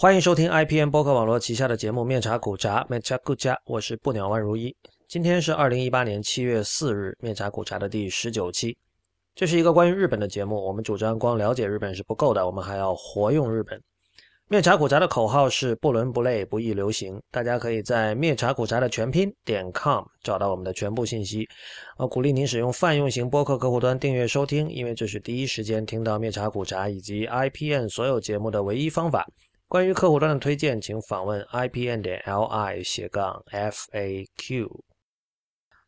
欢迎收听 IPN 播客网络旗下的节目《面茶苦茶》，面茶苦茶，我是不鸟万如一。今天是二零一八年七月四日，面茶苦茶的第十九期。这是一个关于日本的节目。我们主张光了解日本是不够的，我们还要活用日本。面茶苦茶的口号是不伦不类，不易流行。大家可以在面茶苦茶的全拼点 com 找到我们的全部信息。我鼓励您使用泛用型播客客户端订阅收听，因为这是第一时间听到面茶苦茶以及 IPN 所有节目的唯一方法。关于客户端的推荐，请访问 IPN 点 LI 斜杠 FAQ。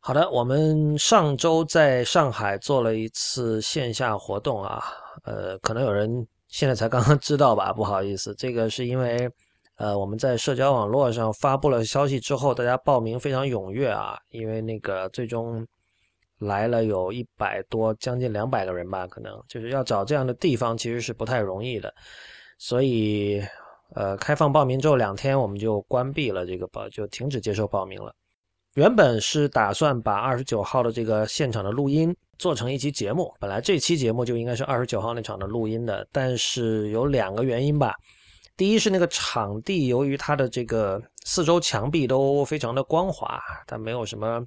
好的，我们上周在上海做了一次线下活动啊，呃，可能有人。现在才刚刚知道吧？不好意思，这个是因为，呃，我们在社交网络上发布了消息之后，大家报名非常踊跃啊。因为那个最终来了有一百多，将近两百个人吧，可能就是要找这样的地方其实是不太容易的。所以，呃，开放报名之后两天我们就关闭了这个报，就停止接受报名了。原本是打算把二十九号的这个现场的录音做成一期节目，本来这期节目就应该是二十九号那场的录音的，但是有两个原因吧。第一是那个场地，由于它的这个四周墙壁都非常的光滑，它没有什么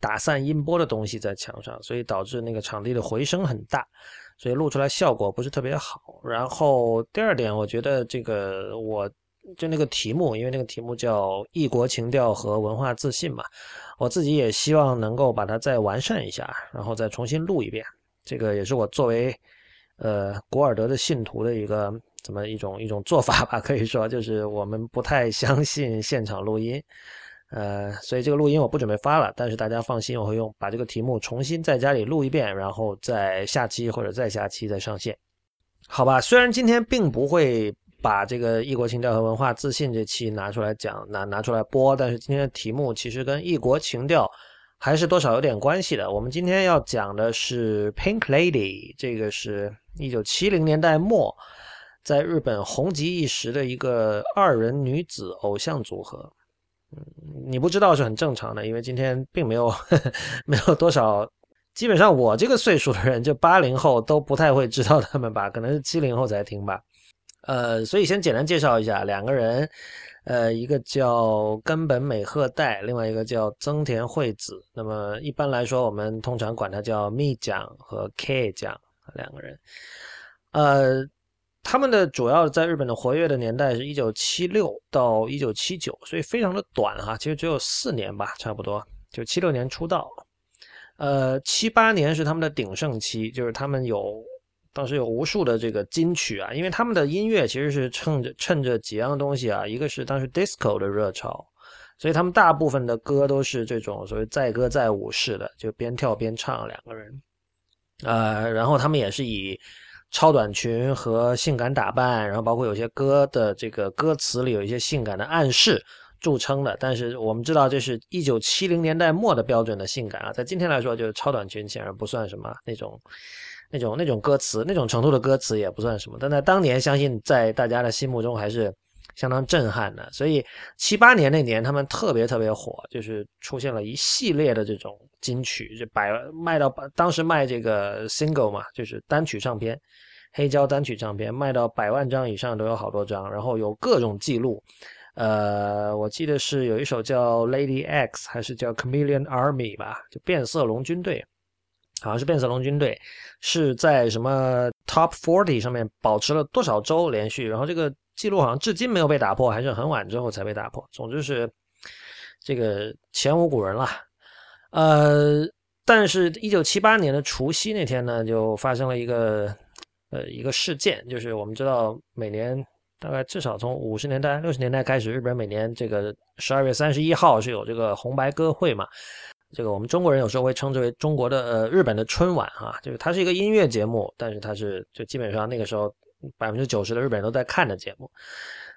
打散音波的东西在墙上，所以导致那个场地的回声很大，所以录出来效果不是特别好。然后第二点，我觉得这个我。就那个题目，因为那个题目叫“异国情调和文化自信”嘛，我自己也希望能够把它再完善一下，然后再重新录一遍。这个也是我作为呃古尔德的信徒的一个怎么一种一种做法吧，可以说就是我们不太相信现场录音，呃，所以这个录音我不准备发了。但是大家放心，我会用把这个题目重新在家里录一遍，然后在下期或者再下期再上线，好吧？虽然今天并不会。把这个异国情调和文化自信这期拿出来讲，拿拿出来播。但是今天的题目其实跟异国情调还是多少有点关系的。我们今天要讲的是 Pink Lady，这个是一九七零年代末在日本红极一时的一个二人女子偶像组合。嗯，你不知道是很正常的，因为今天并没有 没有多少，基本上我这个岁数的人，就八零后都不太会知道他们吧，可能是七零后才听吧。呃，所以先简单介绍一下两个人，呃，一个叫根本美鹤代，另外一个叫增田惠子。那么一般来说，我们通常管他叫蜜酱和 K 酱两个人。呃，他们的主要在日本的活跃的年代是一九七六到一九七九，所以非常的短哈，其实只有四年吧，差不多就七六年出道。呃，七八年是他们的鼎盛期，就是他们有。当时有无数的这个金曲啊，因为他们的音乐其实是趁着趁着几样东西啊，一个是当时 disco 的热潮，所以他们大部分的歌都是这种所谓载歌载舞式的，就边跳边唱两个人，呃，然后他们也是以超短裙和性感打扮，然后包括有些歌的这个歌词里有一些性感的暗示著称的。但是我们知道这是一九七零年代末的标准的性感啊，在今天来说，就是超短裙显然不算什么那种。那种那种歌词，那种程度的歌词也不算什么，但在当年，相信在大家的心目中还是相当震撼的。所以七八年那年，他们特别特别火，就是出现了一系列的这种金曲，就百卖到当时卖这个 single 嘛，就是单曲唱片，黑胶单曲唱片卖到百万张以上都有好多张，然后有各种记录。呃，我记得是有一首叫 Lady X，还是叫 Chameleon Army 吧，就变色龙军队。好像是变色龙军队是在什么 Top Forty 上面保持了多少周连续，然后这个记录好像至今没有被打破，还是很晚之后才被打破。总之是这个前无古人了。呃，但是一九七八年的除夕那天呢，就发生了一个呃一个事件，就是我们知道每年大概至少从五十年代六十年代开始，日本每年这个十二月三十一号是有这个红白歌会嘛。这个我们中国人有时候会称之为中国的呃日本的春晚啊，就是它是一个音乐节目，但是它是就基本上那个时候百分之九十的日本人都在看的节目。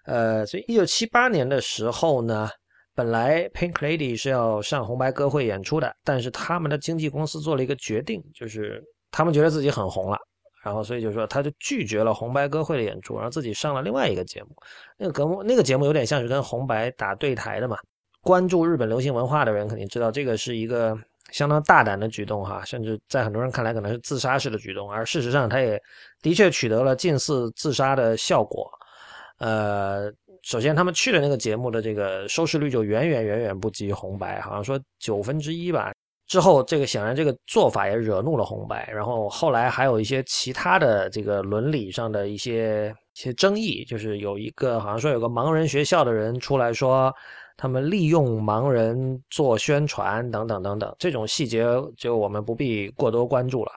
呃，所以一九七八年的时候呢，本来 Pink Lady 是要上红白歌会演出的，但是他们的经纪公司做了一个决定，就是他们觉得自己很红了，然后所以就说他就拒绝了红白歌会的演出，然后自己上了另外一个节目。那个节目那个节目有点像是跟红白打对台的嘛。关注日本流行文化的人肯定知道，这个是一个相当大胆的举动哈，甚至在很多人看来可能是自杀式的举动，而事实上他也的确取得了近似自杀的效果。呃，首先他们去的那个节目的这个收视率就远远远远不及红白，好像说九分之一吧。之后这个显然这个做法也惹怒了红白，然后后来还有一些其他的这个伦理上的一些一些争议，就是有一个好像说有个盲人学校的人出来说。他们利用盲人做宣传等等等等，这种细节就我们不必过多关注了。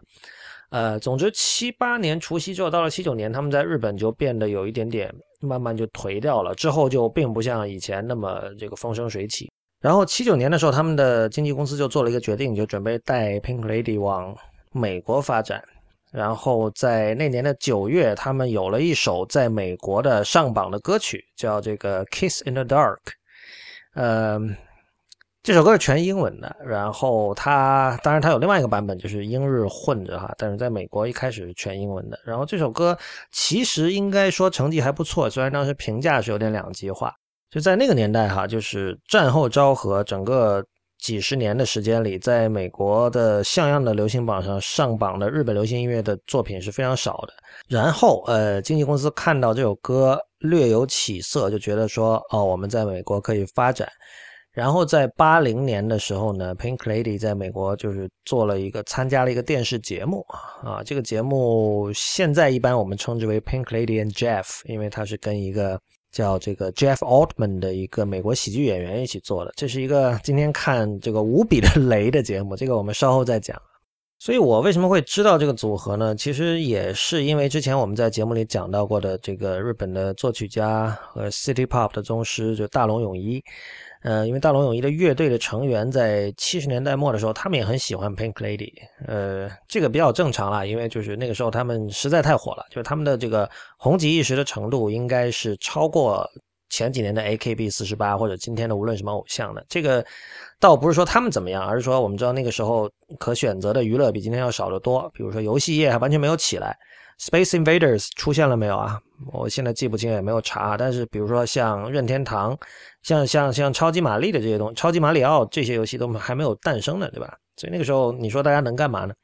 呃，总之七八年除夕之后，到了七九年，他们在日本就变得有一点点慢慢就颓掉了，之后就并不像以前那么这个风生水起。然后七九年的时候，他们的经纪公司就做了一个决定，就准备带 Pink Lady 往美国发展。然后在那年的九月，他们有了一首在美国的上榜的歌曲，叫这个《Kiss in the Dark》。呃，这首歌是全英文的，然后它当然它有另外一个版本，就是英日混着哈，但是在美国一开始是全英文的。然后这首歌其实应该说成绩还不错，虽然当时评价是有点两极化。就在那个年代哈，就是战后昭和，整个几十年的时间里，在美国的像样的流行榜上上榜的日本流行音乐的作品是非常少的。然后呃，经纪公司看到这首歌。略有起色，就觉得说哦，我们在美国可以发展。然后在八零年的时候呢，Pink Lady 在美国就是做了一个参加了一个电视节目啊，这个节目现在一般我们称之为 Pink Lady and Jeff，因为它是跟一个叫这个 Jeff Altman 的一个美国喜剧演员一起做的。这是一个今天看这个无比的 雷的节目，这个我们稍后再讲。所以我为什么会知道这个组合呢？其实也是因为之前我们在节目里讲到过的这个日本的作曲家和 City Pop 的宗师，就大龙泳衣。呃，因为大龙泳衣的乐队的成员在七十年代末的时候，他们也很喜欢 Pink Lady。呃，这个比较正常啦，因为就是那个时候他们实在太火了，就是他们的这个红极一时的程度应该是超过。前几年的 AKB 四十八，或者今天的无论什么偶像的，这个倒不是说他们怎么样，而是说我们知道那个时候可选择的娱乐比今天要少得多。比如说游戏业还完全没有起来，Space Invaders 出现了没有啊？我现在记不清，也没有查。但是比如说像任天堂、像像像超级玛丽的这些东西，超级马里奥这些游戏都还没有诞生呢，对吧？所以那个时候你说大家能干嘛呢？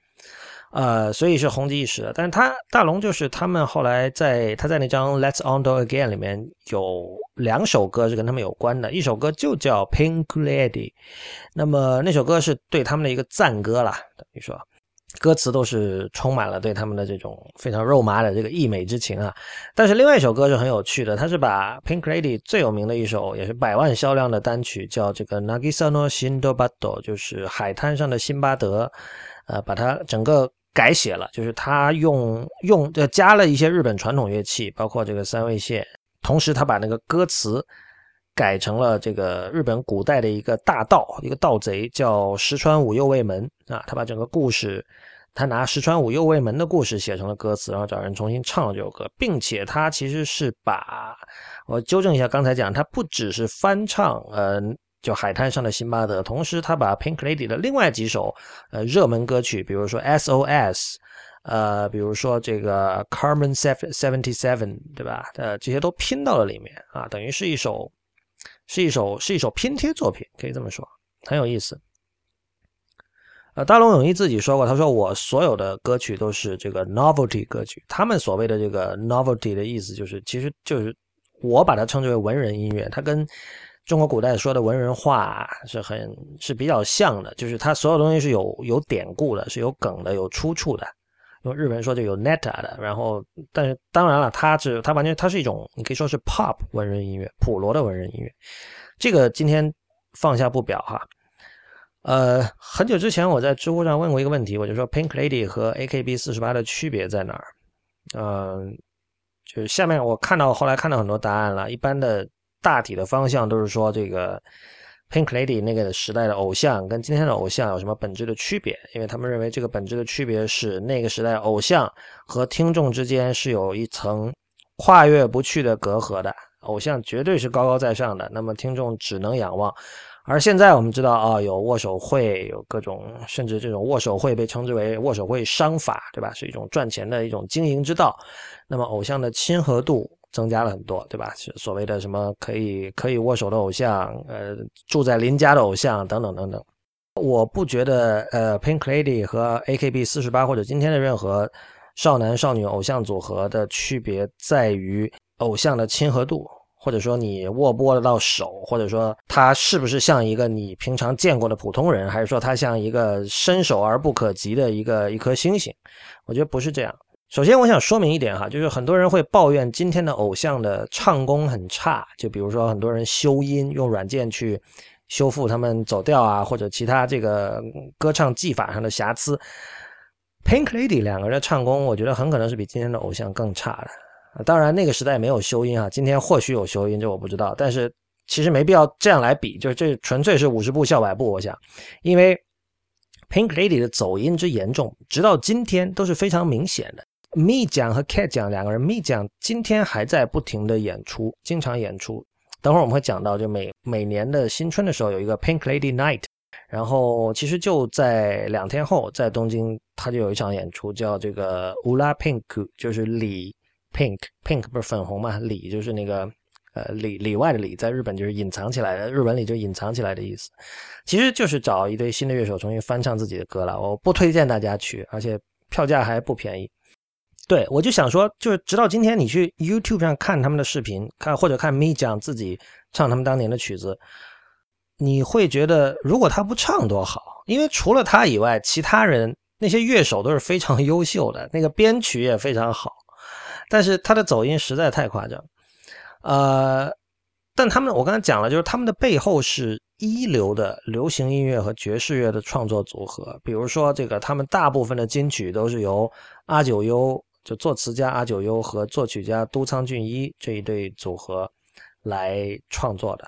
呃，所以是红极一时的。但是他大龙就是他们后来在他在那张《Let's On Do Again》里面有两首歌是跟他们有关的，一首歌就叫《Pink Lady》，那么那首歌是对他们的一个赞歌啦，等于说歌词都是充满了对他们的这种非常肉麻的这个溢美之情啊。但是另外一首歌是很有趣的，他是把 Pink Lady 最有名的一首也是百万销量的单曲叫这个《Nagisa no Shindobado》，就是海滩上的辛巴德，呃，把它整个。改写了，就是他用用呃加了一些日本传统乐器，包括这个三味线，同时他把那个歌词改成了这个日本古代的一个大盗，一个盗贼叫石川五右卫门啊，他把整个故事，他拿石川五右卫门的故事写成了歌词，然后找人重新唱了这首歌，并且他其实是把我纠正一下刚才讲，他不只是翻唱，嗯。就海滩上的辛巴德，同时他把 Pink Lady 的另外几首呃热门歌曲，比如说 SOS，呃，比如说这个 Carmen Seventy Seven，对吧？呃，这些都拼到了里面啊，等于是一首是一首是一首拼贴作品，可以这么说，很有意思。呃，大龙泳衣自己说过，他说我所有的歌曲都是这个 novelty 歌曲，他们所谓的这个 novelty 的意思就是，其实就是我把它称之为文人音乐，它跟中国古代说的文人画是很是比较像的，就是它所有东西是有有典故的，是有梗的，有出处的。用日文说就有 neta 的。然后，但是当然了，它是它完全它是一种你可以说是 pop 文人音乐，普罗的文人音乐。这个今天放下不表哈。呃，很久之前我在知乎上问过一个问题，我就说 Pink Lady 和 AKB 四十八的区别在哪儿？嗯，就是下面我看到后来看到很多答案了，一般的。大体的方向都是说，这个 Pink Lady 那个时代的偶像跟今天的偶像有什么本质的区别？因为他们认为这个本质的区别是，那个时代偶像和听众之间是有一层跨越不去的隔阂的，偶像绝对是高高在上的，那么听众只能仰望。而现在我们知道啊，有握手会，有各种，甚至这种握手会被称之为握手会商法，对吧？是一种赚钱的一种经营之道。那么偶像的亲和度。增加了很多，对吧？所谓的什么可以可以握手的偶像，呃，住在邻家的偶像等等等等。我不觉得，呃，Pink Lady 和 AKB 四十八或者今天的任何少男少女偶像组合的区别在于偶像的亲和度，或者说你握不握得到手，或者说他是不是像一个你平常见过的普通人，还是说他像一个伸手而不可及的一个一颗星星？我觉得不是这样。首先，我想说明一点哈，就是很多人会抱怨今天的偶像的唱功很差，就比如说很多人修音用软件去修复他们走调啊，或者其他这个歌唱技法上的瑕疵。Pink Lady 两个人的唱功，我觉得很可能是比今天的偶像更差的。当然，那个时代没有修音啊，今天或许有修音，这我不知道。但是其实没必要这样来比，就是这纯粹是五十步笑百步。我想，因为 Pink Lady 的走音之严重，直到今天都是非常明显的。Me 讲和 Cat 讲两个人，，me 讲今天还在不停的演出，经常演出。等会儿我们会讲到，就每每年的新春的时候有一个 Pink Lady Night，然后其实就在两天后，在东京他就有一场演出，叫这个 Ula Pink，就是里 Pink，Pink 不是粉红嘛，里就是那个呃里里外的里，在日本就是隐藏起来的，日文里就隐藏起来的意思。其实就是找一堆新的乐手重新翻唱自己的歌了。我不推荐大家去，而且票价还不便宜。对，我就想说，就是直到今天，你去 YouTube 上看他们的视频，看或者看 Me 讲自己唱他们当年的曲子，你会觉得，如果他不唱多好，因为除了他以外，其他人那些乐手都是非常优秀的，那个编曲也非常好，但是他的走音实在太夸张。呃，但他们我刚才讲了，就是他们的背后是一流的流行音乐和爵士乐的创作组合，比如说这个，他们大部分的金曲都是由阿九优。就作词家阿九优和作曲家都仓俊一这一对组合来创作的，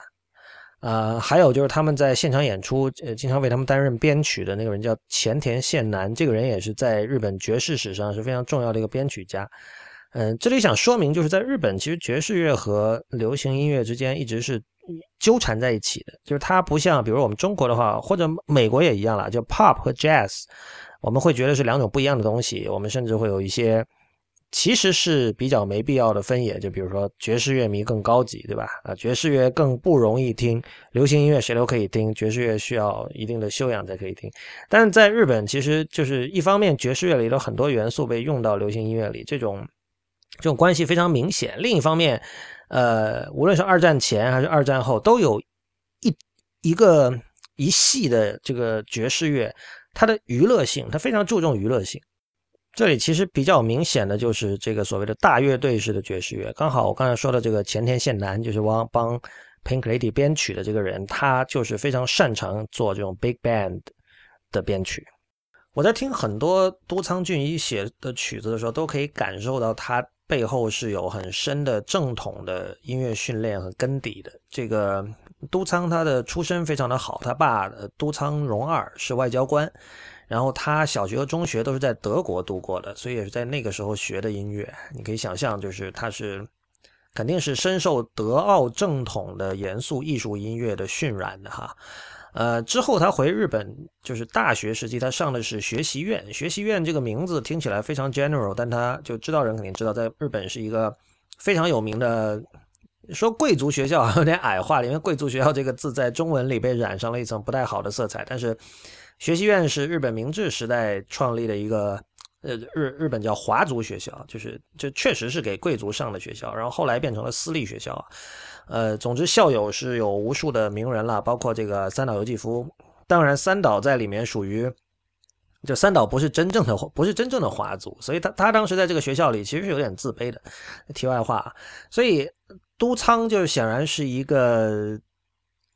呃，还有就是他们在现场演出，呃，经常为他们担任编曲的那个人叫前田宪男，这个人也是在日本爵士史上是非常重要的一个编曲家。嗯，这里想说明，就是在日本，其实爵士乐和流行音乐之间一直是纠缠在一起的，就是它不像，比如我们中国的话，或者美国也一样了，就 pop 和 jazz，我们会觉得是两种不一样的东西，我们甚至会有一些。其实是比较没必要的分野，就比如说爵士乐迷更高级，对吧？啊，爵士乐更不容易听，流行音乐谁都可以听，爵士乐需要一定的修养才可以听。但是在日本，其实就是一方面爵士乐里的很多元素被用到流行音乐里，这种这种关系非常明显。另一方面，呃，无论是二战前还是二战后，都有一一个一系的这个爵士乐，它的娱乐性，它非常注重娱乐性。这里其实比较明显的就是这个所谓的大乐队式的爵士乐。刚好我刚才说的这个前田宪男，就是帮帮 Pink Lady 编曲的这个人，他就是非常擅长做这种 big band 的编曲。我在听很多都仓俊一写的曲子的时候，都可以感受到他背后是有很深的正统的音乐训练和根底的。这个都仓他的出身非常的好，他爸都仓荣二是外交官。然后他小学和中学都是在德国度过的，所以也是在那个时候学的音乐。你可以想象，就是他是肯定是深受德奥正统的严肃艺术音乐的熏染的哈。呃，之后他回日本，就是大学时期他上的是学习院。学习院这个名字听起来非常 general，但他就知道人肯定知道，在日本是一个非常有名的。说贵族学校 有点矮化了，因为贵族学校这个字在中文里被染上了一层不太好的色彩，但是。学习院是日本明治时代创立的一个，呃，日日本叫华族学校，就是这确实是给贵族上的学校，然后后来变成了私立学校，呃，总之校友是有无数的名人了，包括这个三岛由纪夫，当然三岛在里面属于，就三岛不是真正的不是真正的华族，所以他他当时在这个学校里其实是有点自卑的。题外话，所以都仓就显然是一个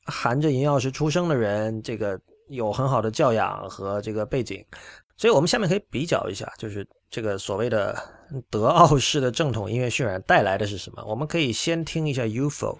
含着银钥匙出生的人，这个。有很好的教养和这个背景，所以我们下面可以比较一下，就是这个所谓的德奥式的正统音乐渲染带来的是什么？我们可以先听一下 UFO。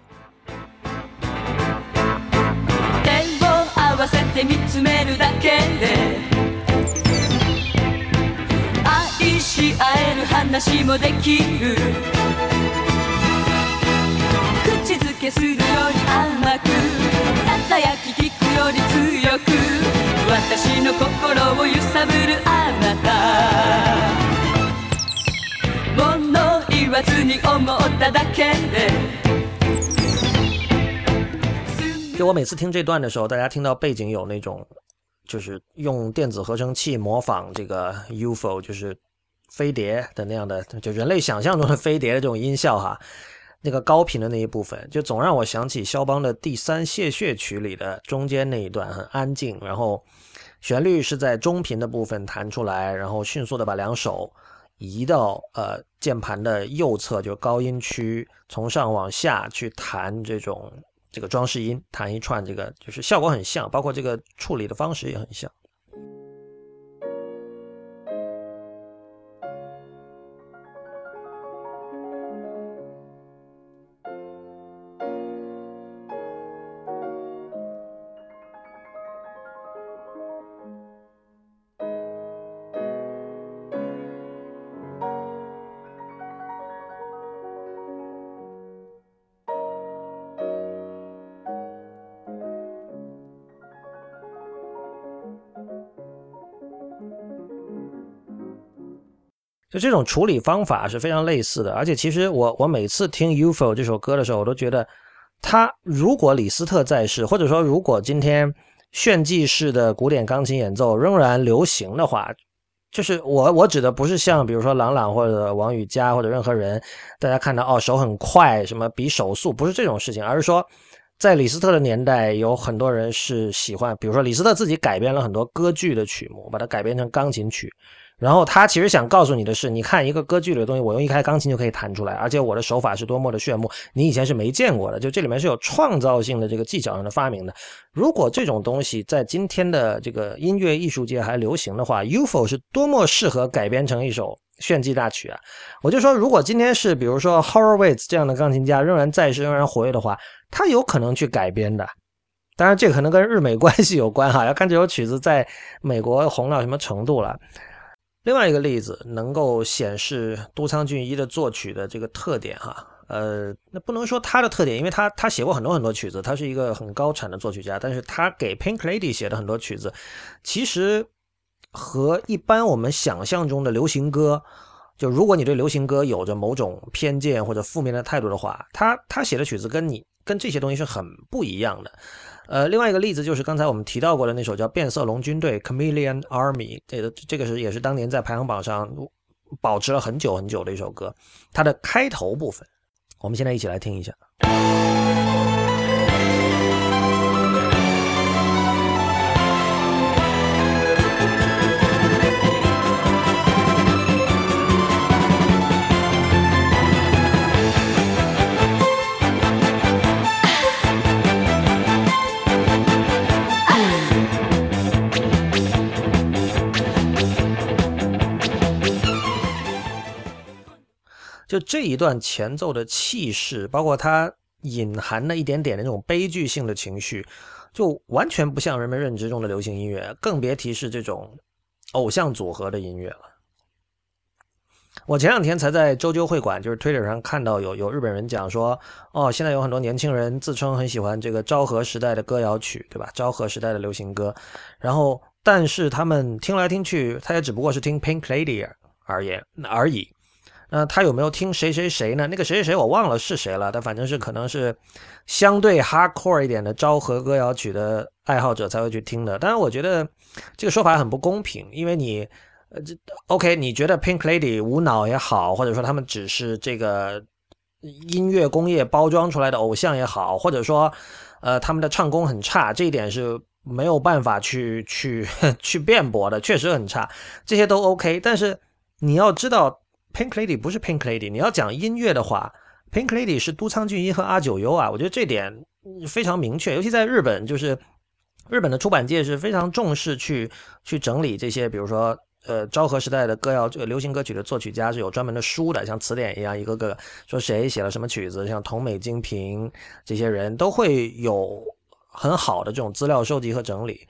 就我每次听这段的时候，大家听到背景有那种，就是用电子合成器模仿这个 UFO，就是飞碟的那样的，就人类想象中的飞碟的这种音效哈，那个高频的那一部分，就总让我想起肖邦的第三谢血曲里的中间那一段很安静，然后旋律是在中频的部分弹出来，然后迅速的把两手移到呃键盘的右侧，就高音区，从上往下去弹这种这个装饰音，弹一串，这个就是效果很像，包括这个处理的方式也很像。就这种处理方法是非常类似的，而且其实我我每次听 UFO 这首歌的时候，我都觉得，他如果李斯特在世，或者说如果今天炫技式的古典钢琴演奏仍然流行的话，就是我我指的不是像比如说郎朗或者王羽佳或者任何人，大家看到哦手很快，什么比手速，不是这种事情，而是说在李斯特的年代，有很多人是喜欢，比如说李斯特自己改编了很多歌剧的曲目，把它改编成钢琴曲。然后他其实想告诉你的是，你看一个歌剧里的东西，我用一台钢琴就可以弹出来，而且我的手法是多么的炫目，你以前是没见过的。就这里面是有创造性的这个技巧上的发明的。如果这种东西在今天的这个音乐艺术界还流行的话，UFO 是多么适合改编成一首炫技大曲啊！我就说，如果今天是比如说 Horowitz 这样的钢琴家仍然在世、仍然活跃的话，他有可能去改编的。当然，这可能跟日美关系有关哈，要看这首曲子在美国红到什么程度了。另外一个例子能够显示都仓俊一的作曲的这个特点哈，呃，那不能说他的特点，因为他他写过很多很多曲子，他是一个很高产的作曲家，但是他给 Pink Lady 写的很多曲子，其实和一般我们想象中的流行歌，就如果你对流行歌有着某种偏见或者负面的态度的话，他他写的曲子跟你跟这些东西是很不一样的。呃，另外一个例子就是刚才我们提到过的那首叫《变色龙军队》（Chameleon Army），这个这个是也是当年在排行榜上保持了很久很久的一首歌。它的开头部分，我们现在一起来听一下。就这一段前奏的气势，包括它隐含的一点点的那种悲剧性的情绪，就完全不像人们认知中的流行音乐，更别提是这种偶像组合的音乐了。我前两天才在周究会馆，就是 Twitter 上看到有有日本人讲说，哦，现在有很多年轻人自称很喜欢这个昭和时代的歌谣曲，对吧？昭和时代的流行歌，然后但是他们听来听去，他也只不过是听 Pink Lady 而言而已。那他有没有听谁谁谁呢？那个谁谁谁我忘了是谁了，但反正是可能是相对 hardcore 一点的昭和歌谣曲的爱好者才会去听的。当然，我觉得这个说法很不公平，因为你呃，这 OK，你觉得 Pink Lady 无脑也好，或者说他们只是这个音乐工业包装出来的偶像也好，或者说呃他们的唱功很差，这一点是没有办法去去 去辩驳的，确实很差，这些都 OK。但是你要知道。Pink Lady 不是 Pink Lady，你要讲音乐的话，Pink Lady 是都仓俊一和阿九优啊，我觉得这点非常明确。尤其在日本，就是日本的出版界是非常重视去去整理这些，比如说呃昭和时代的歌谣、这个流行歌曲的作曲家是有专门的书的，像词典一样，一个个说谁写了什么曲子，像桐美精平这些人都会有很好的这种资料收集和整理。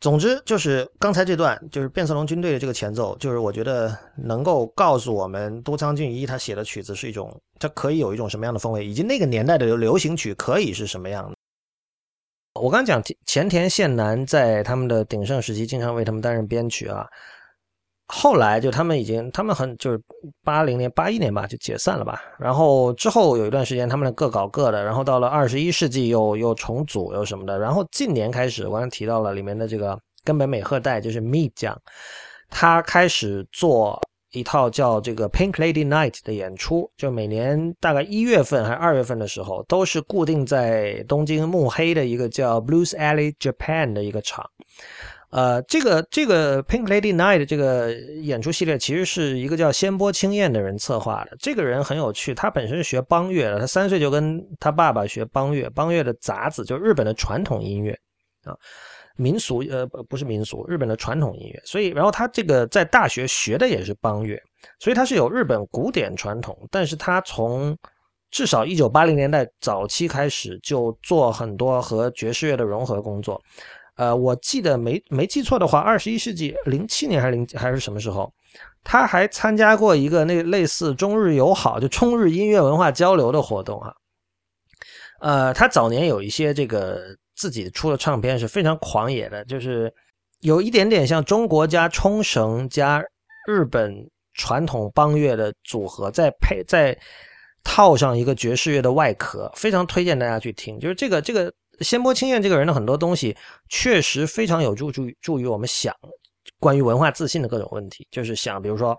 总之就是刚才这段，就是变色龙军队的这个前奏，就是我觉得能够告诉我们，都仓俊一他写的曲子是一种，它可以有一种什么样的风味，以及那个年代的流行曲可以是什么样的。我刚讲前田宪男在他们的鼎盛时期经常为他们担任编曲啊，后来就他们已经，他们很就是八零年、八一年吧就解散了吧，然后之后有一段时间他们各搞各的，然后到了二十一世纪又又重组又什么的，然后近年开始，我刚才提到了里面的这个根本美鹤代就是 Me 酱，他开始做一套叫这个 Pink Lady Night 的演出，就每年大概一月份还是二月份的时候，都是固定在东京幕黑的一个叫 Blues Alley Japan 的一个场。呃，这个这个 Pink Lady Night 这个演出系列其实是一个叫仙波清彦的人策划的。这个人很有趣，他本身是学邦乐的，他三岁就跟他爸爸学邦乐，邦乐的杂子就是日本的传统音乐啊，民俗呃不是民俗，日本的传统音乐。所以，然后他这个在大学学的也是邦乐，所以他是有日本古典传统，但是他从至少一九八零年代早期开始就做很多和爵士乐的融合工作。呃，我记得没没记错的话，二十一世纪零七年还是零还是什么时候，他还参加过一个那类似中日友好就中日音乐文化交流的活动哈。呃，他早年有一些这个自己出的唱片是非常狂野的，就是有一点点像中国加冲绳加日本传统邦乐的组合，再配再套上一个爵士乐的外壳，非常推荐大家去听。就是这个这个。仙波清彦这个人的很多东西确实非常有助助助于我们想关于文化自信的各种问题，就是想比如说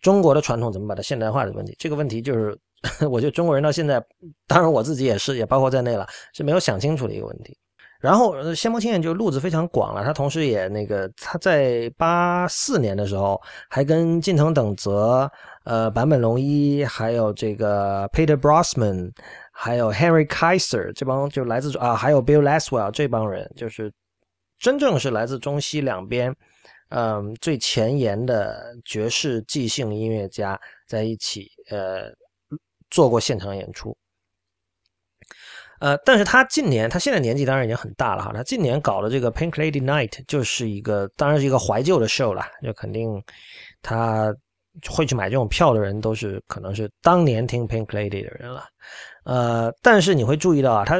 中国的传统怎么把它现代化的问题，这个问题就是 我觉得中国人到现在，当然我自己也是，也包括在内了，是没有想清楚的一个问题。然后仙波清彦就路子非常广了，他同时也那个他在八四年的时候还跟近藤等泽、呃坂本龙一还有这个 Peter Brosman。还有 Henry Kaiser 这帮就来自啊，还有 Bill Laswell 这帮人，就是真正是来自中西两边，嗯，最前沿的爵士即兴音乐家在一起，呃，做过现场演出。呃，但是他近年，他现在年纪当然已经很大了哈，他近年搞的这个 Pink Lady Night 就是一个，当然是一个怀旧的 show 了，就肯定他。会去买这种票的人，都是可能是当年听 Pink Lady 的人了。呃，但是你会注意到啊，它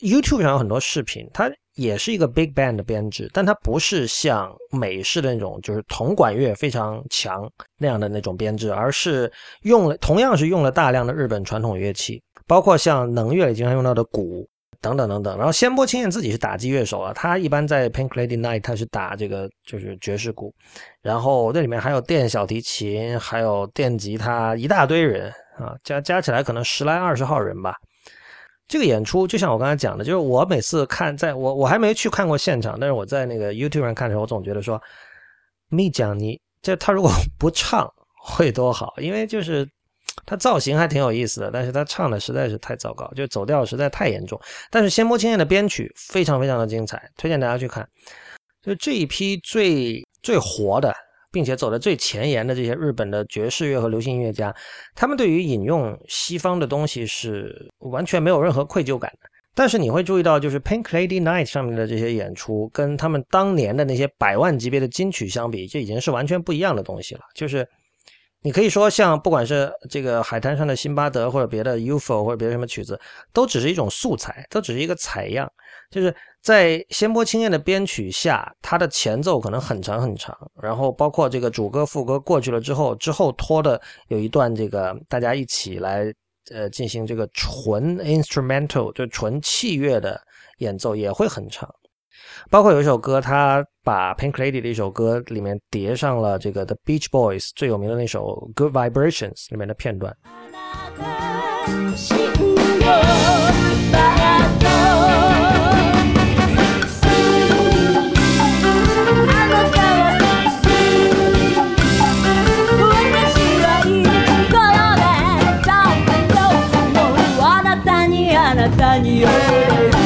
YouTube 上有很多视频，它也是一个 Big Band 的编制，但它不是像美式的那种，就是铜管乐非常强那样的那种编制，而是用了同样是用了大量的日本传统乐器，包括像能乐里经常用到的鼓。等等等等，然后仙波清彦自己是打击乐手啊，他一般在 Pink Lady Night 他是打这个就是爵士鼓，然后那里面还有电小提琴，还有电吉他，一大堆人啊，加加起来可能十来二十号人吧。这个演出就像我刚才讲的，就是我每次看，在我我还没去看过现场，但是我在那个 YouTube 上看的时候，我总觉得说，蜜讲你这他如果不唱 会多好，因为就是。他造型还挺有意思的，但是他唱的实在是太糟糕，就走调实在太严重。但是仙波清彦的编曲非常非常的精彩，推荐大家去看。就这一批最最活的，并且走在最前沿的这些日本的爵士乐和流行音乐家，他们对于引用西方的东西是完全没有任何愧疚感的。但是你会注意到，就是 Pink Lady Night 上面的这些演出，跟他们当年的那些百万级别的金曲相比，这已经是完全不一样的东西了。就是。你可以说，像不管是这个海滩上的辛巴德，或者别的 UFO，或者别的什么曲子，都只是一种素材，都只是一个采样。就是在仙波青彦的编曲下，它的前奏可能很长很长，然后包括这个主歌副歌过去了之后，之后拖的有一段这个大家一起来呃进行这个纯 instrumental 就纯器乐的演奏也会很长。包括有一首歌，他把 Pink Lady 的一首歌里面叠上了这个 The Beach Boys 最有名的那首 Good Vibrations 里面的片段。daño.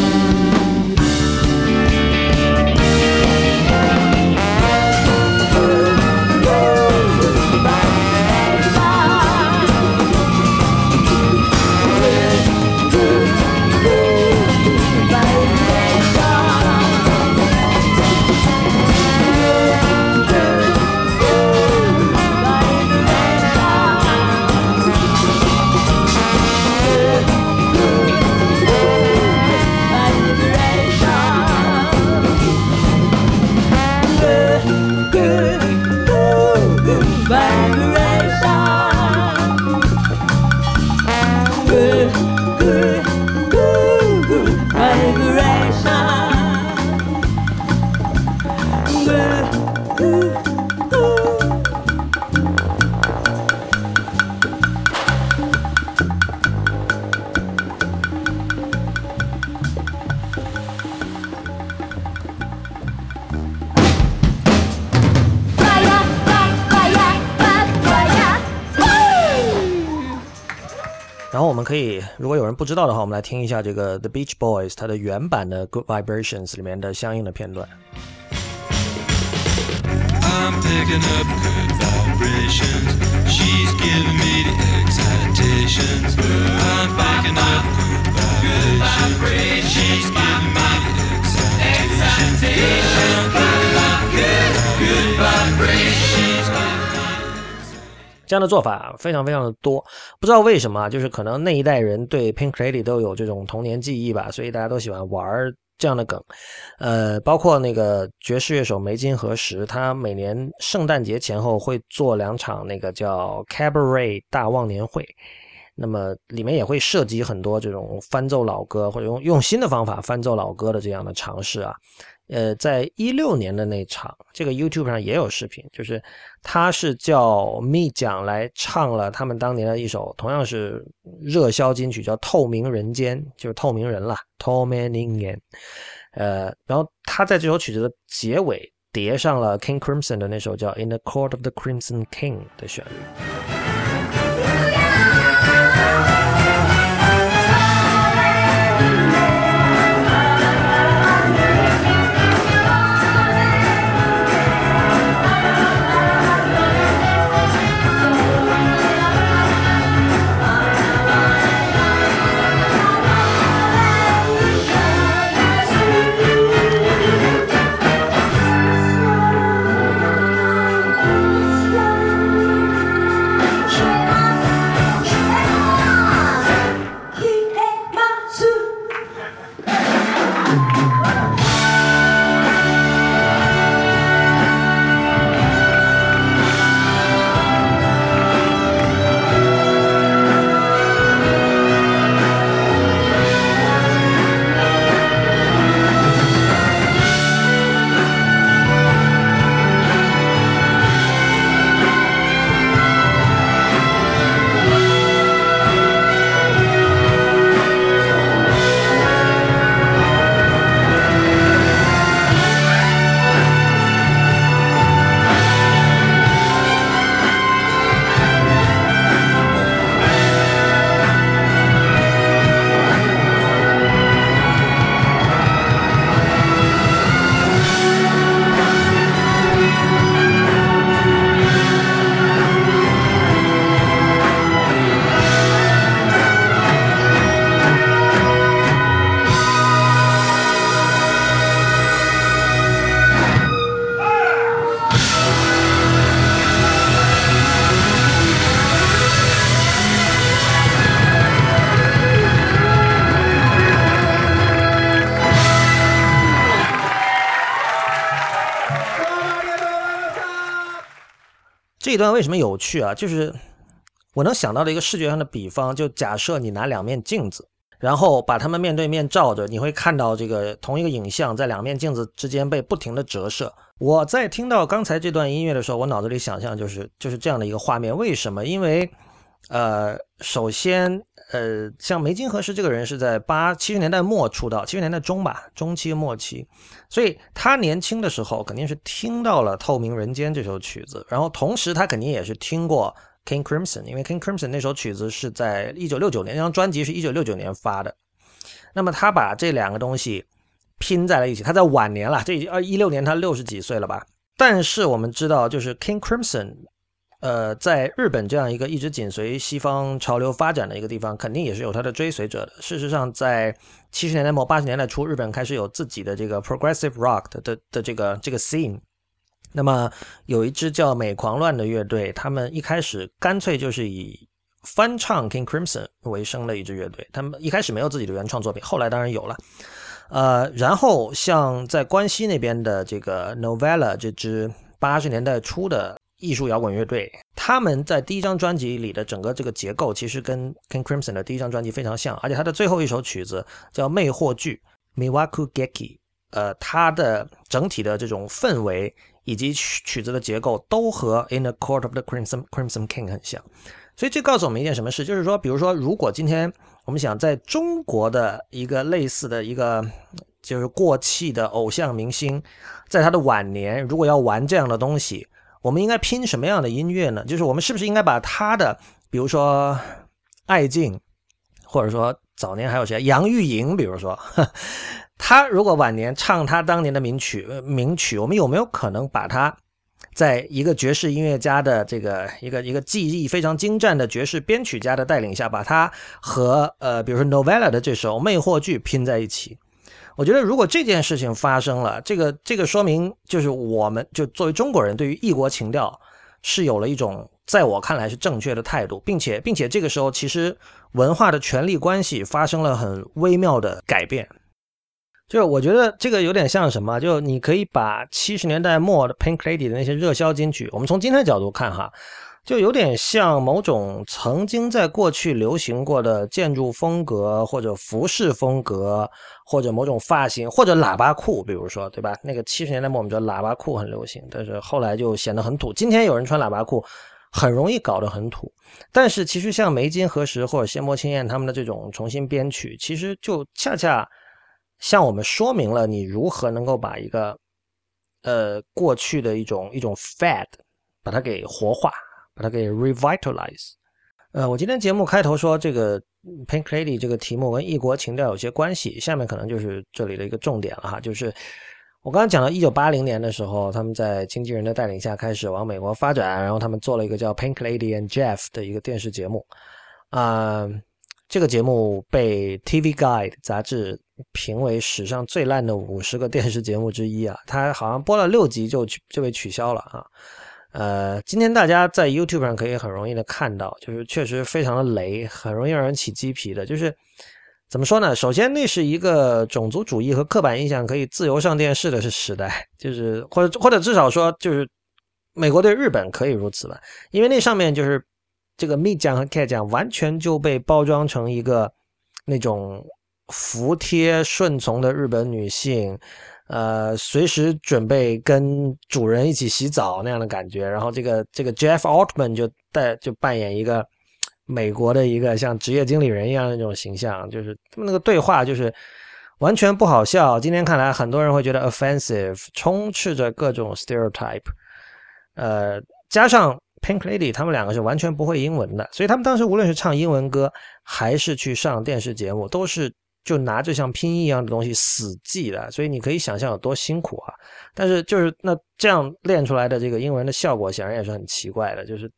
然后我们可以，如果有人不知道的话，我们来听一下这个 The Beach Boys 它的原版的 Good Vibrations 里面的相应的片段。I'm picking up good vibrations. She's giving me the excitations. I'm picking up good vibrations. She's giving me the excitations. Good, good vibrations. 这样的做法非常非常的多，不知道为什么，就是可能那一代人对 Pink Lady 都有这种童年记忆吧，所以大家都喜欢玩这样的梗。呃，包括那个爵士乐手梅金和时，他每年圣诞节前后会做两场那个叫 Cabaret 大忘年会，那么里面也会涉及很多这种翻奏老歌或者用用新的方法翻奏老歌的这样的尝试啊。呃，在一六年的那场，这个 YouTube 上也有视频，就是他是叫蜜奖来唱了他们当年的一首同样是热销金曲，叫《透明人间》，就是透明人了，透明人。呃，然后他在这首曲子的结尾叠上了 King Crimson 的那首叫《In the Court of the Crimson King》的旋律。这段为什么有趣啊？就是我能想到的一个视觉上的比方，就假设你拿两面镜子，然后把它们面对面照着，你会看到这个同一个影像在两面镜子之间被不停的折射。我在听到刚才这段音乐的时候，我脑子里想象就是就是这样的一个画面。为什么？因为呃，首先呃，像梅金和实这个人是在八七十年代末出道，七十年代中吧，中期末期。所以他年轻的时候肯定是听到了《透明人间》这首曲子，然后同时他肯定也是听过 King Crimson，因为 King Crimson 那首曲子是在一九六九年，那张专辑是一九六九年发的。那么他把这两个东西拼在了一起，他在晚年了，这已经二一六年他六十几岁了吧？但是我们知道，就是 King Crimson。呃，在日本这样一个一直紧随西方潮流发展的一个地方，肯定也是有它的追随者的。事实上，在七十年代末八十年代初，日本开始有自己的这个 progressive rock 的的这个这个 scene。那么有一支叫美狂乱的乐队，他们一开始干脆就是以翻唱 King Crimson 为生的一支乐队。他们一开始没有自己的原创作品，后来当然有了。呃，然后像在关西那边的这个 Novella 这支八十年代初的。艺术摇滚乐队，他们在第一张专辑里的整个这个结构，其实跟 King Crimson 的第一张专辑非常像，而且它的最后一首曲子叫《魅惑剧》（Miwaku Geki），呃，它的整体的这种氛围以及曲曲子的结构都和《In the Court of the Crimson Crimson King》很像，所以这告诉我们一件什么事？就是说，比如说，如果今天我们想在中国的一个类似的一个就是过气的偶像明星，在他的晚年，如果要玩这样的东西。我们应该拼什么样的音乐呢？就是我们是不是应该把他的，比如说《爱静》或者说早年还有谁？杨钰莹，比如说，他如果晚年唱他当年的名曲，名曲，我们有没有可能把他在一个爵士音乐家的这个一个一个技艺非常精湛的爵士编曲家的带领下，把他和呃，比如说 Novella 的这首《魅惑剧》拼在一起？我觉得，如果这件事情发生了，这个这个说明就是我们就作为中国人，对于异国情调是有了一种在我看来是正确的态度，并且并且这个时候其实文化的权力关系发生了很微妙的改变。就是我觉得这个有点像什么？就你可以把七十年代末的 Pink Lady 的那些热销金曲，我们从今天的角度看哈。就有点像某种曾经在过去流行过的建筑风格，或者服饰风格，或者某种发型，或者喇叭裤，比如说，对吧？那个七十年代末我们知道喇叭裤很流行，但是后来就显得很土。今天有人穿喇叭裤，很容易搞得很土。但是其实像梅金何时或者仙波青燕他们的这种重新编曲，其实就恰恰向我们说明了你如何能够把一个呃过去的一种一种 fad 把它给活化。把它给 revitalize。呃，我今天节目开头说这个 Pink Lady 这个题目跟异国情调有些关系，下面可能就是这里的一个重点了哈，就是我刚刚讲到一九八零年的时候，他们在经纪人的带领下开始往美国发展，然后他们做了一个叫 Pink Lady and Jeff 的一个电视节目，啊，这个节目被 TV Guide 杂志评为史上最烂的五十个电视节目之一啊，它好像播了六集就就被取消了啊。呃，今天大家在 YouTube 上可以很容易的看到，就是确实非常的雷，很容易让人起鸡皮的。就是怎么说呢？首先，那是一个种族主义和刻板印象可以自由上电视的是时代，就是或者或者至少说，就是美国对日本可以如此吧，因为那上面就是这个 Me 酱和 K 酱完全就被包装成一个那种服帖顺从的日本女性。呃，随时准备跟主人一起洗澡那样的感觉。然后这个这个 Jeff Altman 就带就扮演一个美国的一个像职业经理人一样的那种形象，就是他们那个对话就是完全不好笑。今天看来，很多人会觉得 offensive，充斥着各种 stereotype。呃，加上 Pink Lady 他们两个是完全不会英文的，所以他们当时无论是唱英文歌还是去上电视节目，都是。就拿着像拼音一样的东西死记的，所以你可以想象有多辛苦啊！但是就是那这样练出来的这个英文的效果，显然也是很奇怪的，就是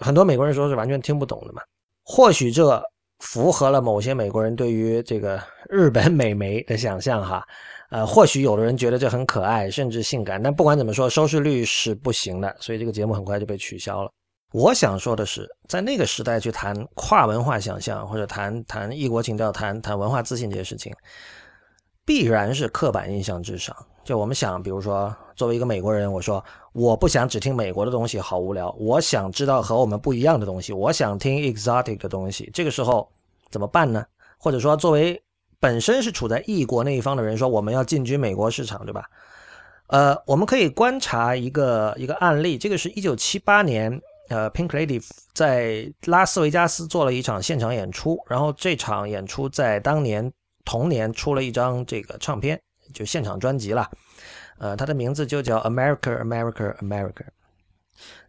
很多美国人说是完全听不懂的嘛。或许这符合了某些美国人对于这个日本美眉的想象哈，呃，或许有的人觉得这很可爱，甚至性感，但不管怎么说，收视率是不行的，所以这个节目很快就被取消了。我想说的是，在那个时代去谈跨文化想象，或者谈谈异国情调、谈谈文化自信这些事情，必然是刻板印象至上。就我们想，比如说，作为一个美国人，我说我不想只听美国的东西，好无聊。我想知道和我们不一样的东西，我想听 exotic 的东西。这个时候怎么办呢？或者说，作为本身是处在异国那一方的人，说我们要进军美国市场，对吧？呃，我们可以观察一个一个案例，这个是一九七八年。呃，Pink Lady 在拉斯维加斯做了一场现场演出，然后这场演出在当年同年出了一张这个唱片，就现场专辑了。呃，它的名字就叫 America America America。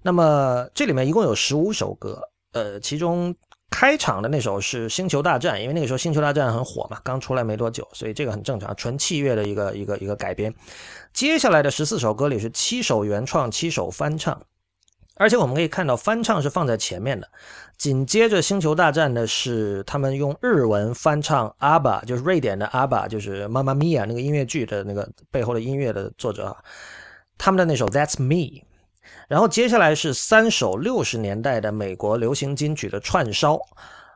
那么这里面一共有十五首歌，呃，其中开场的那首是《星球大战》，因为那个时候《星球大战》很火嘛，刚出来没多久，所以这个很正常，纯器乐的一个一个一个改编。接下来的十四首歌里是七首原创，七首翻唱。而且我们可以看到，翻唱是放在前面的。紧接着《星球大战》的是他们用日文翻唱阿巴，就是瑞典的阿巴，就是《妈妈咪呀》那个音乐剧的那个背后的音乐的作者，他们的那首《That's Me》。然后接下来是三首六十年代的美国流行金曲的串烧，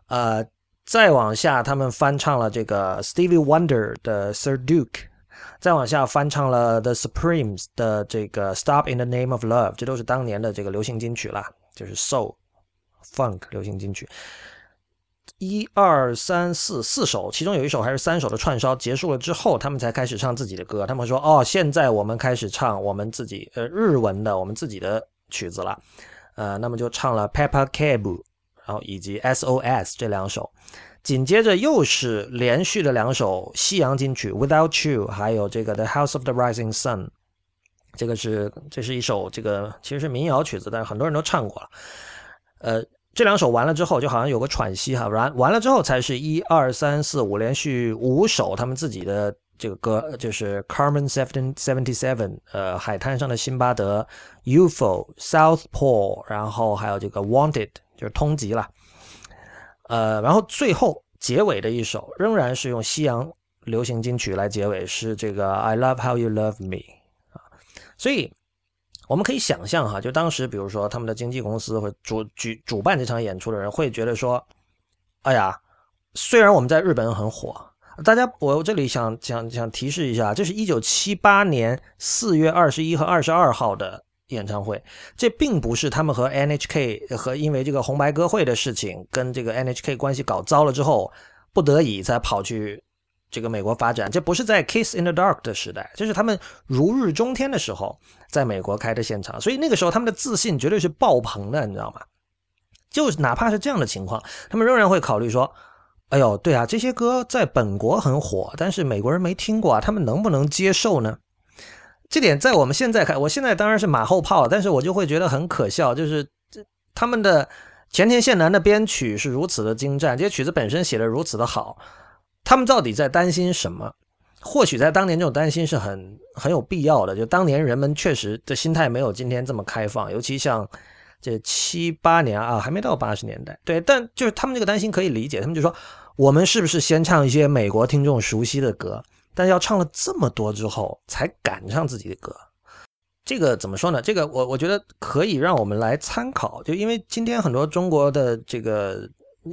呃，再往下他们翻唱了这个 Stevie Wonder 的《Sir Duke》。再往下翻唱了 The Supremes 的这个 Stop in the Name of Love，这都是当年的这个流行金曲啦，就是 Soul Funk 流行金曲。一二三四四首，其中有一首还是三首的串烧结束了之后，他们才开始唱自己的歌。他们说：“哦，现在我们开始唱我们自己呃日文的我们自己的曲子了。”呃，那么就唱了 Peppa Cab，然后以及 SOS 这两首。紧接着又是连续的两首西洋金曲《Without You》，还有这个《The House of the Rising Sun》。这个是这是一首这个其实是民谣曲子，但是很多人都唱过了。呃，这两首完了之后，就好像有个喘息哈，完完了之后才是一二三四五连续五首他们自己的这个歌，就是 Carmen Seven Seventy Seven，呃，海滩上的辛巴德，UFO Southpaw，然后还有这个 Wanted，就是通缉了，呃，然后最后结尾的一首仍然是用西洋流行金曲来结尾，是这个 I Love How You Love Me 啊，所以。我们可以想象哈，就当时比如说他们的经纪公司或主举主办这场演出的人会觉得说，哎呀，虽然我们在日本很火，大家我这里想想想提示一下，这是一九七八年四月二十一和二十二号的演唱会，这并不是他们和 NHK 和因为这个红白歌会的事情跟这个 NHK 关系搞糟了之后，不得已才跑去。这个美国发展，这不是在《Kiss in the Dark》的时代，这是他们如日中天的时候，在美国开的现场，所以那个时候他们的自信绝对是爆棚的，你知道吗？就哪怕是这样的情况，他们仍然会考虑说：“哎呦，对啊，这些歌在本国很火，但是美国人没听过啊，他们能不能接受呢？”这点在我们现在看，我现在当然是马后炮，但是我就会觉得很可笑，就是这他们的前田宪男的编曲是如此的精湛，这些曲子本身写的如此的好。他们到底在担心什么？或许在当年，这种担心是很很有必要的。就当年人们确实的心态没有今天这么开放，尤其像这七八年啊，还没到八十年代。对，但就是他们这个担心可以理解。他们就说，我们是不是先唱一些美国听众熟悉的歌？但要唱了这么多之后，才赶上自己的歌。这个怎么说呢？这个我我觉得可以让我们来参考。就因为今天很多中国的这个。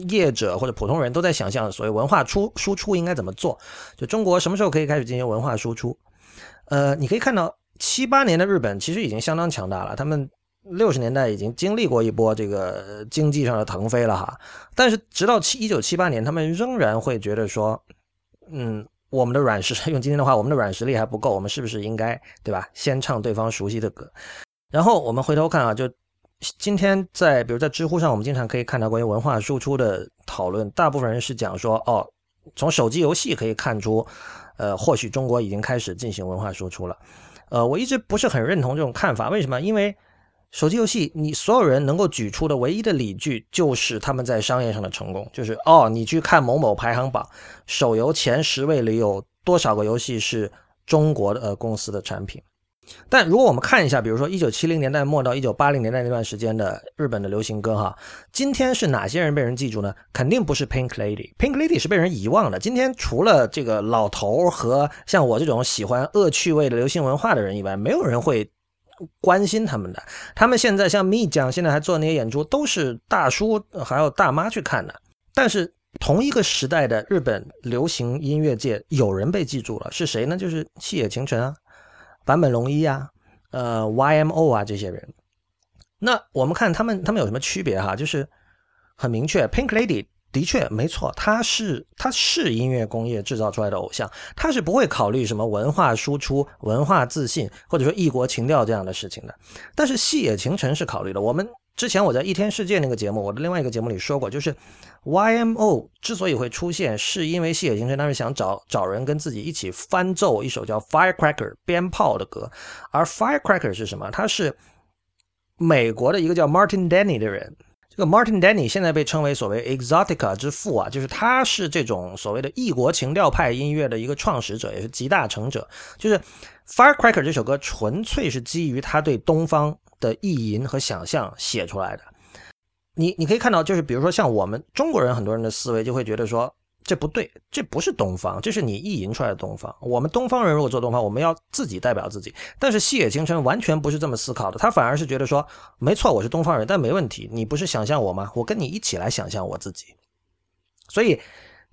业者或者普通人都在想象所谓文化出输出应该怎么做？就中国什么时候可以开始进行文化输出？呃，你可以看到七八年的日本其实已经相当强大了，他们六十年代已经经历过一波这个经济上的腾飞了哈。但是直到七一九七八年，他们仍然会觉得说，嗯，我们的软实用今天的话，我们的软实力还不够，我们是不是应该对吧？先唱对方熟悉的歌，然后我们回头看啊，就。今天在比如在知乎上，我们经常可以看到关于文化输出的讨论。大部分人是讲说，哦，从手机游戏可以看出，呃，或许中国已经开始进行文化输出了。呃，我一直不是很认同这种看法。为什么？因为手机游戏，你所有人能够举出的唯一的理据就是他们在商业上的成功，就是哦，你去看某某排行榜，手游前十位里有多少个游戏是中国的呃公司的产品。但如果我们看一下，比如说一九七零年代末到一九八零年代那段时间的日本的流行歌，哈，今天是哪些人被人记住呢？肯定不是 Pink Lady，Pink Lady 是被人遗忘的。今天除了这个老头和像我这种喜欢恶趣味的流行文化的人以外，没有人会关心他们的。他们现在像 Me 酱，现在还做那些演出，都是大叔还有大妈去看的。但是同一个时代的日本流行音乐界有人被记住了，是谁呢？就是细野晴臣啊。坂本龙一啊，呃，YMO 啊，这些人，那我们看他们，他们有什么区别哈？就是很明确，Pink Lady 的确没错，他是他是音乐工业制造出来的偶像，他是不会考虑什么文化输出、文化自信或者说异国情调这样的事情的。但是细野晴臣是考虑的。我们之前我在一天世界那个节目，我的另外一个节目里说过，就是。YMO 之所以会出现，是因为细野晴臣当时想找找人跟自己一起翻奏一首叫《Firecracker》鞭炮的歌，而《Firecracker》是什么？他是美国的一个叫 Martin Denny 的人。这个 Martin Denny 现在被称为所谓 Exotica 之父啊，就是他是这种所谓的异国情调派音乐的一个创始者，也是集大成者。就是《Firecracker》这首歌纯粹是基于他对东方的意淫和想象写出来的。你你可以看到，就是比如说像我们中国人很多人的思维就会觉得说这不对，这不是东方，这是你意淫出来的东方。我们东方人如果做东方，我们要自己代表自己。但是西野晴臣完全不是这么思考的，他反而是觉得说，没错，我是东方人，但没问题，你不是想象我吗？我跟你一起来想象我自己。所以。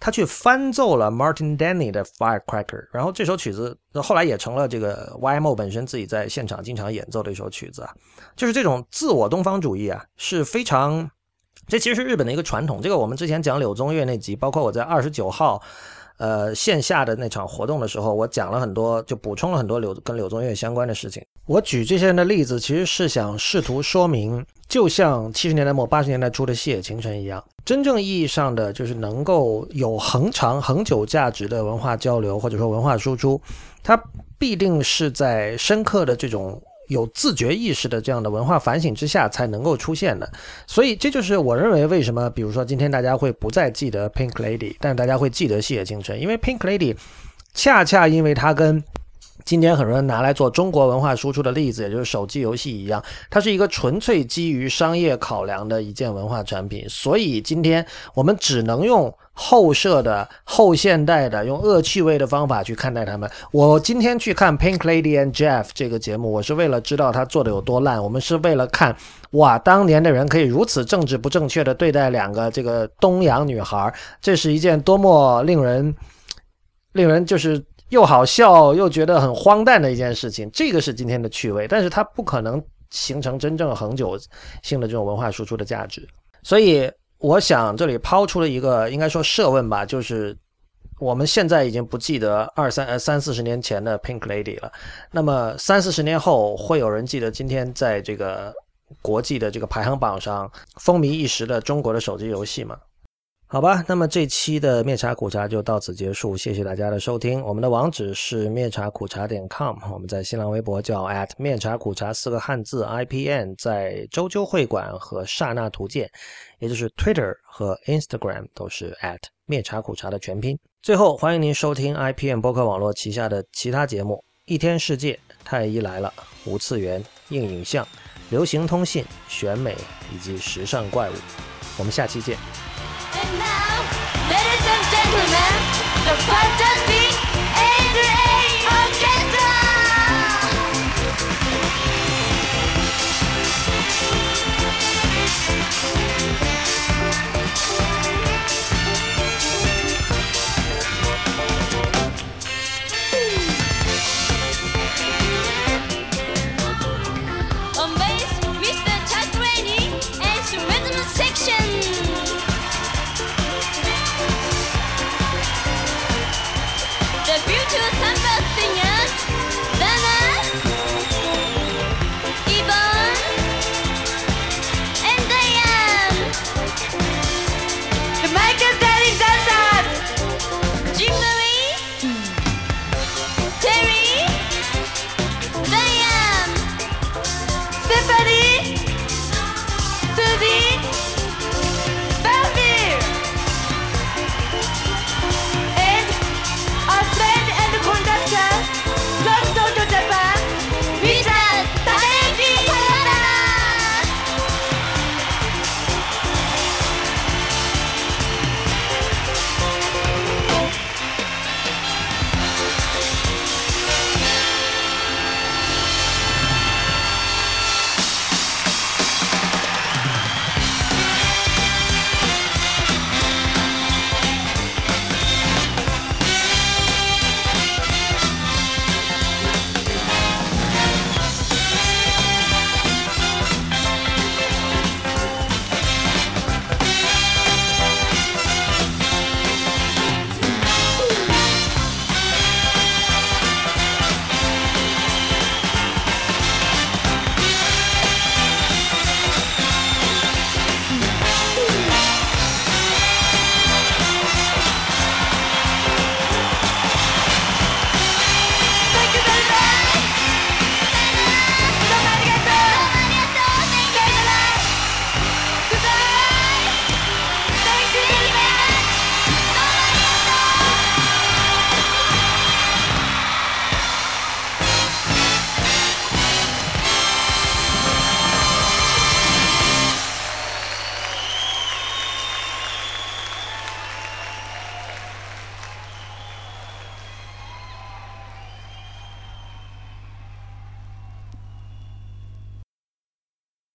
他去翻奏了 Martin Denny 的 Firecracker，然后这首曲子后来也成了这个 YMO 本身自己在现场经常演奏的一首曲子啊，就是这种自我东方主义啊是非常，这其实是日本的一个传统。这个我们之前讲柳宗悦那集，包括我在二十九号，呃线下的那场活动的时候，我讲了很多，就补充了很多柳跟柳宗悦相关的事情。我举这些人的例子，其实是想试图说明。就像七十年代末八十年代初的细野晴臣一样，真正意义上的就是能够有恒长恒久价值的文化交流或者说文化输出，它必定是在深刻的这种有自觉意识的这样的文化反省之下才能够出现的。所以这就是我认为为什么，比如说今天大家会不再记得 Pink Lady，但大家会记得《细野清晨》，因为 Pink Lady 恰恰因为它跟今天很多人拿来做中国文化输出的例子，也就是手机游戏一样，它是一个纯粹基于商业考量的一件文化产品。所以今天我们只能用后设的、后现代的、用恶趣味的方法去看待他们。我今天去看《Pink Lady and Jeff》这个节目，我是为了知道他做的有多烂。我们是为了看，哇，当年的人可以如此政治不正确的对待两个这个东洋女孩，这是一件多么令人、令人就是。又好笑又觉得很荒诞的一件事情，这个是今天的趣味，但是它不可能形成真正恒久性的这种文化输出的价值。所以，我想这里抛出了一个应该说设问吧，就是我们现在已经不记得二三呃三四十年前的 Pink Lady 了，那么三四十年后会有人记得今天在这个国际的这个排行榜上风靡一时的中国的手机游戏吗？好吧，那么这期的灭茶苦茶就到此结束，谢谢大家的收听。我们的网址是灭茶苦茶点 com，我们在新浪微博叫 at 灭茶苦茶四个汉字 IPN，在周究会馆和刹那图鉴，也就是 Twitter 和 Instagram 都是 at 灭茶苦茶的全拼。最后，欢迎您收听 IPN 播客网络旗下的其他节目：一天世界、太医来了、无次元、硬影像、流行通信、选美以及时尚怪物。我们下期见。And now, ladies and gentlemen, the curtain